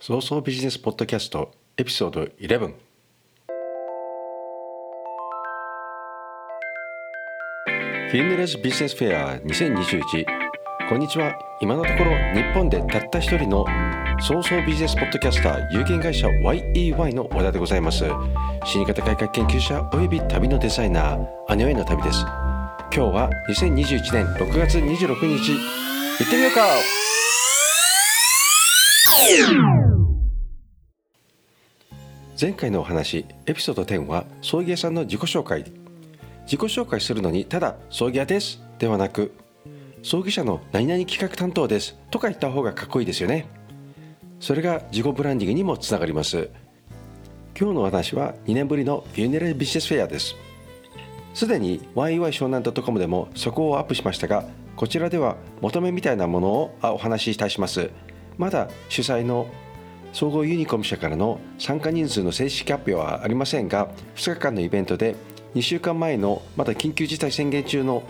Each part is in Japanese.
早々ビジネスポッドキャストエピソード11フィンネレスビジネスフェア2021こんにちは。今のところ日本でたった一人の早々ビジネスポッドキャスター有限会社 YEY の和田でございます。死に方改革研究者および旅のデザイナー姉への旅です。今日は2021年6月26日。行ってみようか。前回のお話エピソード10は葬儀屋さんの自己紹介。自己紹介するのにただ葬儀屋です。ではなく葬儀社の何々企画担当です。とか言った方がかっこいいですよね。それが自己ブランディングにもつながります。今日の話は2年ぶりのフューネラルビジネスフェアです。すでに YY 湘南 .com でもそこをアップしましたがこちらでは求めみたいなものをお話しいたします。まだ主催の総合ユニコム社からの参加人数の正式発表はありませんが2日間のイベントで2週間前のまだ緊急事態宣言中の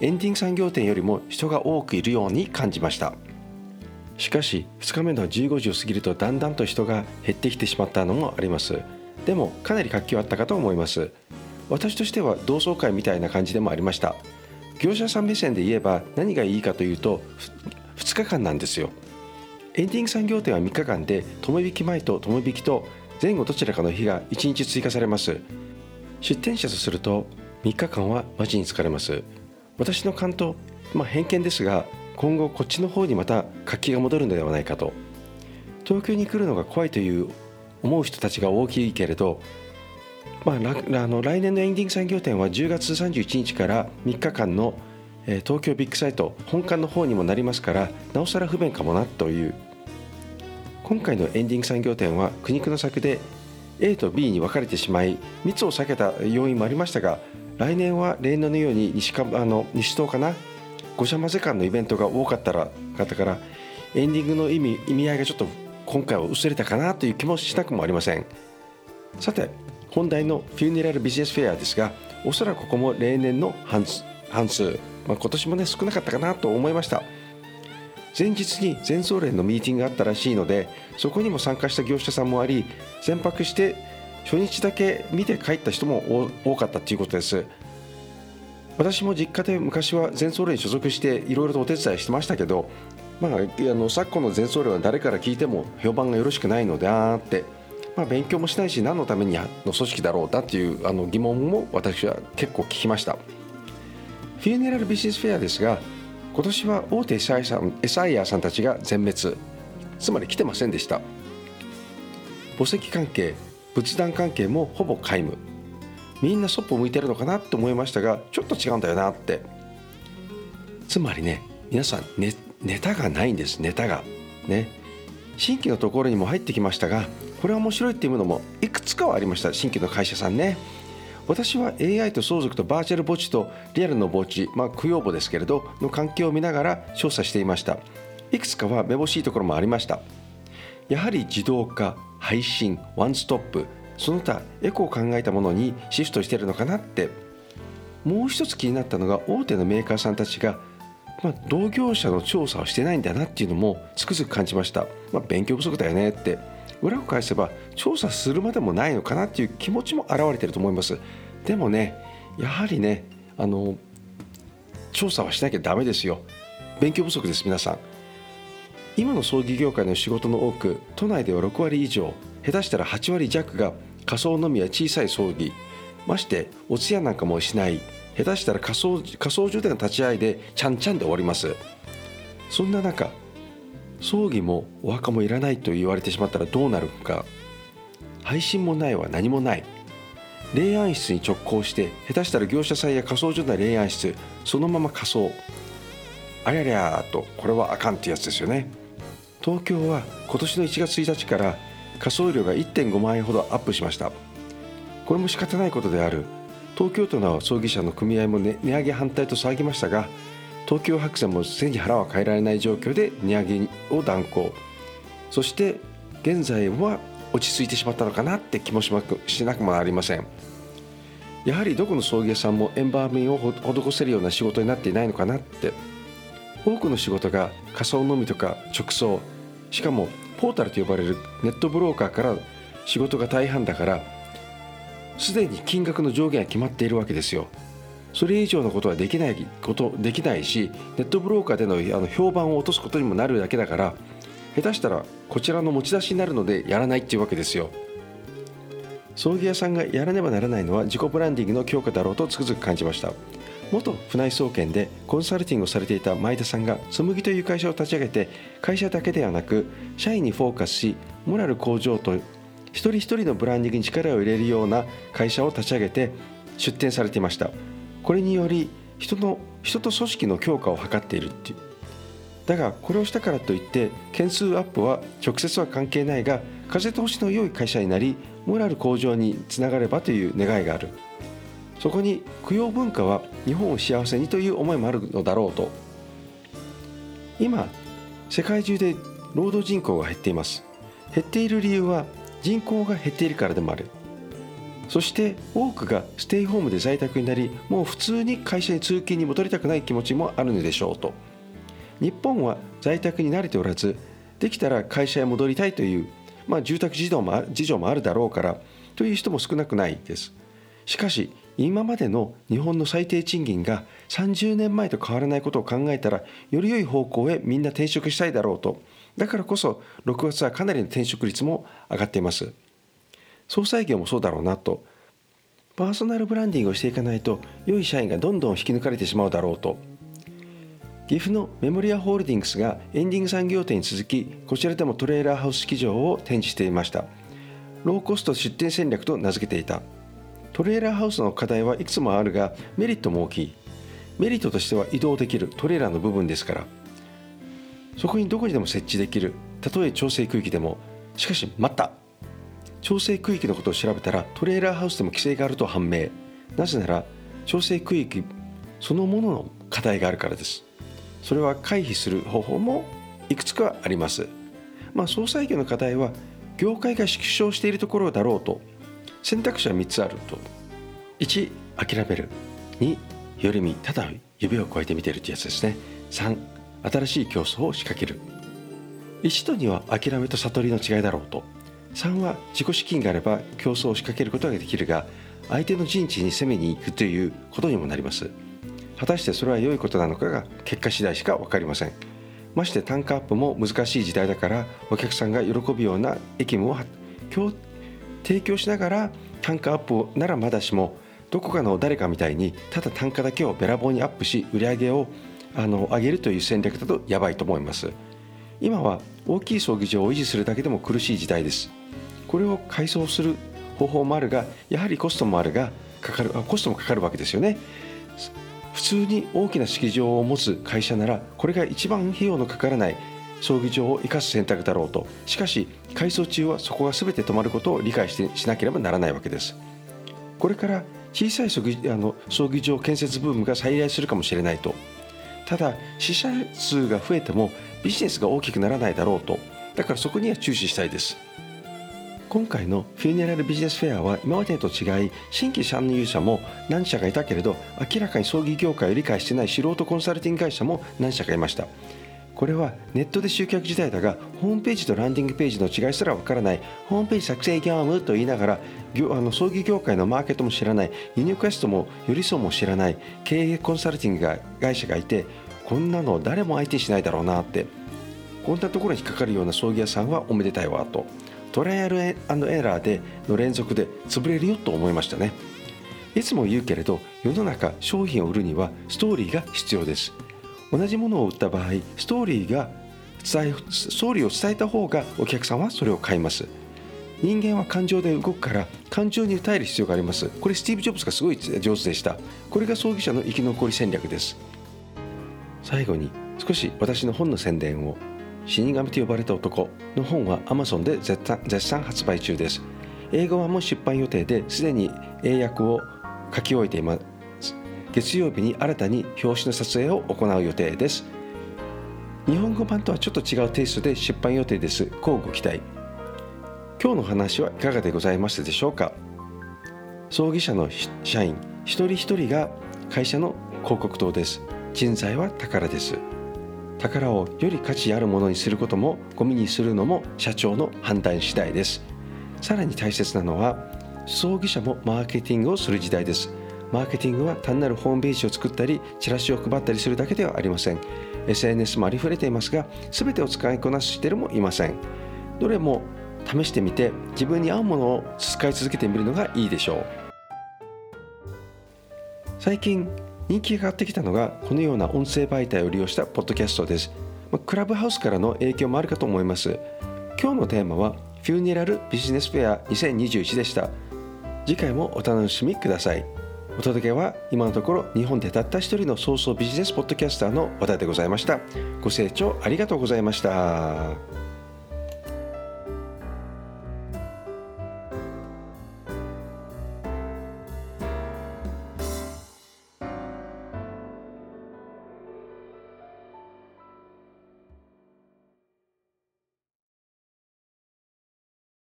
エンディング産業店よりも人が多くいるように感じました。しかし2日目の15時を過ぎるとだんだんと人が減ってきてしまったのもあります。でもかなり活気はあったかと思います。私としては同窓会みたいな感じでもありました。業者さん目線で言えば何がいいかというと2日間なんですよ。エンディング産業店は3日間で友引き前と友引きと前後どちらかの日が1日追加されます。出店者とすると3日間はマジに疲れます。私の感と、まあ、偏見ですが今後こっちの方にまた活気が戻るのではないかと。東京に来るのが怖いという思う人たちが大きいけれど、まあ、あの来年のエンディング産業展は10月31日から3日間の東京ビッグサイト本館の方にもなりますからなおさら不便かもなという。今回のエンディング産業展は苦肉の策で A と B に分かれてしまい密を避けた要因もありましたが来年は例年のように西かあの西東かな？ごちゃ混ぜ感のイベントが多かったら方からエンディングの意味意味合いがちょっと今回は薄れたかなという気もしなくもありません。さて本題のフューネラルビジネスフェアですがおそらくここも例年の半数、まあ、今年もね少なかったかなと思いました。前日に全総連のミーティングがあったらしいのでそこにも参加した業者さんもあり全泊して初日だけ見て帰った人も多かったということです。私も実家で昔は全総連に所属していろいろとお手伝いしてましたけど、まあ、あの昨今の全総連は誰から聞いても評判がよろしくないのであって、まあ、勉強もしないし何のためにの組織だろうだっていうあの疑問も私は結構聞きました。フィーネラルビジネスフェアですが今年は大手エサイさんエサイヤーさんたちが全滅。つまり来てませんでした。墓石関係仏壇関係もほぼ皆無。みんなそっぽ向いてるのかなって思いましたがちょっと違うんだよなって。つまりね皆さんネネタがないんです。ネタが。ね。新規のところにも入ってきましたがこれは面白いっていうものもいくつかはありました。新規の会社さんね。私は AI と相続とバーチャル墓地とリアルの墓地、まあ、供養墓ですけれどの関係を見ながら調査していました。いくつかはめぼしいところもありました。やはり自動化配信ワンストップその他エコを考えたものにシフトしてるのかなって。もう一つ気になったのが大手のメーカーさんたちが、まあ、同業者の調査をしてないんだなっていうのもつくづく感じました、まあ、勉強不足だよねって。裏を返せば調査するまでもないのかなっていう気持ちも表れてると思います。でもねやはりねあの調査はしなきゃダメですよ。勉強不足です皆さん。今の葬儀業界の仕事の多く都内では6割以上下手したら8割弱が仮想のみや小さい葬儀。ましてお通夜なんかもしない。下手したら仮想仮想所での立ち会いでちゃんちゃんで終わります。そんな中葬儀もお墓もいらないと言われてしまったらどうなるか。配信もないは何もない。霊安室に直行して下手したら業者さんや仮想所の霊安室そのまま仮装。ありゃりゃーとこれはあかんってやつですよね。東京は今年の1月1日から仮想料が1.5万円ほどアップしました。これも仕方ないことである。東京都の葬儀社の組合も、値上げ反対と騒ぎましたが東京白山も背に腹は変えられない状況で値上げを断行。そして現在は落ち着いてしまったのかなって気もしなくもありません。やはりどこの葬儀屋さんもエンバーミンを施せるような仕事になっていないのかなって。多くの仕事が仮装のみとか直送。しかもポータルと呼ばれるネットブローカーから仕事が大半だからすでに金額の上限は決まっているわけですよ。それ以上のことはできないことできないしネットブローカーでのあの評判を落とすことにもなるだけだから下手したらこちらの持ち出しになるのでやらないっていうわけですよ。葬儀屋さんがやらねばならないのは自己ブランディングの強化だろうとつくづく感じました。元船井総研でコンサルティングをされていた前田さんが紬という会社を立ち上げて会社だけではなく社員にフォーカスしモラル向上と一人一人のブランディングに力を入れるような会社を立ち上げて出展されていました。これにより人の人と組織の強化を図っているっていう。だがこれをしたからといって件数アップは直接は関係ないが風通しの良い会社になりモラル向上につながればという願いがある。そこに供養文化は日本を幸せにという思いもあるのだろうと。今世界中で労働人口が減っています。減っている理由は人口が減っているからでもある。そして多くがステイホームで在宅になりもう普通に会社に通勤に戻りたくない気持ちもあるのでしょうと。日本は在宅に慣れておらずできたら会社へ戻りたいという、まあ、住宅事情も事情もあるだろうからという人も少なくないです。しかし今までの日本の最低賃金が30年前と変わらないことを考えたらより良い方向へみんな転職したいだろうと。だからこそ6月はかなりの転職率も上がっています。総裁業もそうだろうなと。パーソナルブランディングをしていかないと良い社員がどんどん引き抜かれてしまうだろうと。岐阜のメモリアホールディングスがエンディング産業店に続きこちらでもトレーラーハウス式場を展示していました。ローコスト出店戦略と名付けていた。トレーラーハウスの課題はいくつもあるがメリットも大きい。メリットとしては移動できるトレーラーの部分ですから。そこにどこにでも設置できる。たとえ調整区域でも。しかし待った。調整区域のことを調べたらトレーラーハウスでも規制があると判明。なぜなら調整区域そのものの課題があるからです。それは回避する方法もいくつかあります。まあ総裁業の課題は業界が縮小しているところだろうと。選択肢は3つあると。1諦める。2よりみただ指を越えてみてるってやつですね。3新しい競争を仕掛ける。1と2は諦めと悟りの違いだろうと。3は自己資金があれば競争を仕掛けることができるが相手の陣地に攻めに行くということにもなります。果たしてそれは良いことなのかが結果次第しか分かりません。まして単価アップも難しい時代だからお客さんが喜ぶような駅務を提供しながら単価アップならまだしもどこかの誰かみたいにただ単価だけをべらぼうにアップし売り上げをあの上げるという戦略だとやばいと思います。今は大きい葬儀場を維持するだけでも苦しい時代です。これを改装する方法もあるがやはりコストもあるがかかるコストもかかるわけですよね。普通に大きな式場を持つ会社ならこれが一番費用のかからない葬儀場を生かす選択だろうと。しかし改装中はそこが全て止まることを理解してしなければならないわけです。これから小さい葬儀あの葬儀場建設ブームが再来するかもしれないと。ただ死者数が増えてもビジネスが大きくならないだろうと。だからそこには注視したいです。今回のフューネラルビジネスフェアは今までと違い新規参入者も何社かいたけれど明らかに葬儀業界を理解してない素人コンサルティング会社も何社かいました。これはネットで集客時代だがホームページとランディングページの違いすらわからない。ホームページ作成業務と言いながらあの葬儀業界のマーケットも知らない。ユニクエストもよりそうも知らない。経営コンサルティング会社がいてこんなの誰も相手しないだろうなってこんなところに引っかかるような葬儀屋さんはおめでたいわとトライアルエラーでの連続で潰れるよと思いましたね。いつも言うけれど世の中商品を売るにはストーリーが必要です。同じものを売った場合ストーリーが伝えストーリーを伝えた方がお客さんはそれを買います。人間は感情で動くから感情に訴える必要があります。これスティーブ・ジョブズがすごい上手でした。これが葬儀者の生き残り戦略です。最後に少し私の本の宣伝を。死神と呼ばれた男の本は Amazon で絶賛発売中です。英語はもう出版予定です。でに英訳を書き終えています月曜日に新たに表紙の撮影を行う予定です。日本語版とはちょっと違うテイストで出版予定です。乞うご期待今日の話はいかがでございましたでしょうか？葬儀社の社員一人一人が会社の広告塔です。人材は宝です。宝をより価値あるものにすることもゴミにするのも社長の判断次第です。さらに大切なのは葬儀社もマーケティングをする時代です。マーケティングは単なるホームページを作ったりチラシを配ったりするだけではありません。SNS もありふれていますが全てを使いこなしているもいません。どれも試してみて自分に合うものを使い続けてみるのがいいでしょう。最近人気が上がってきたのがこのような音声媒体を利用したポッドキャストです。クラブハウスからの影響もあるかと思います。今日のテーマはフューネラルビジネスフェア2021でした。次回もお楽しみください。お届けは今のところ日本でたった一人の早々ビジネスポッドキャスターの和田でございました。ご清聴ありがとうございました。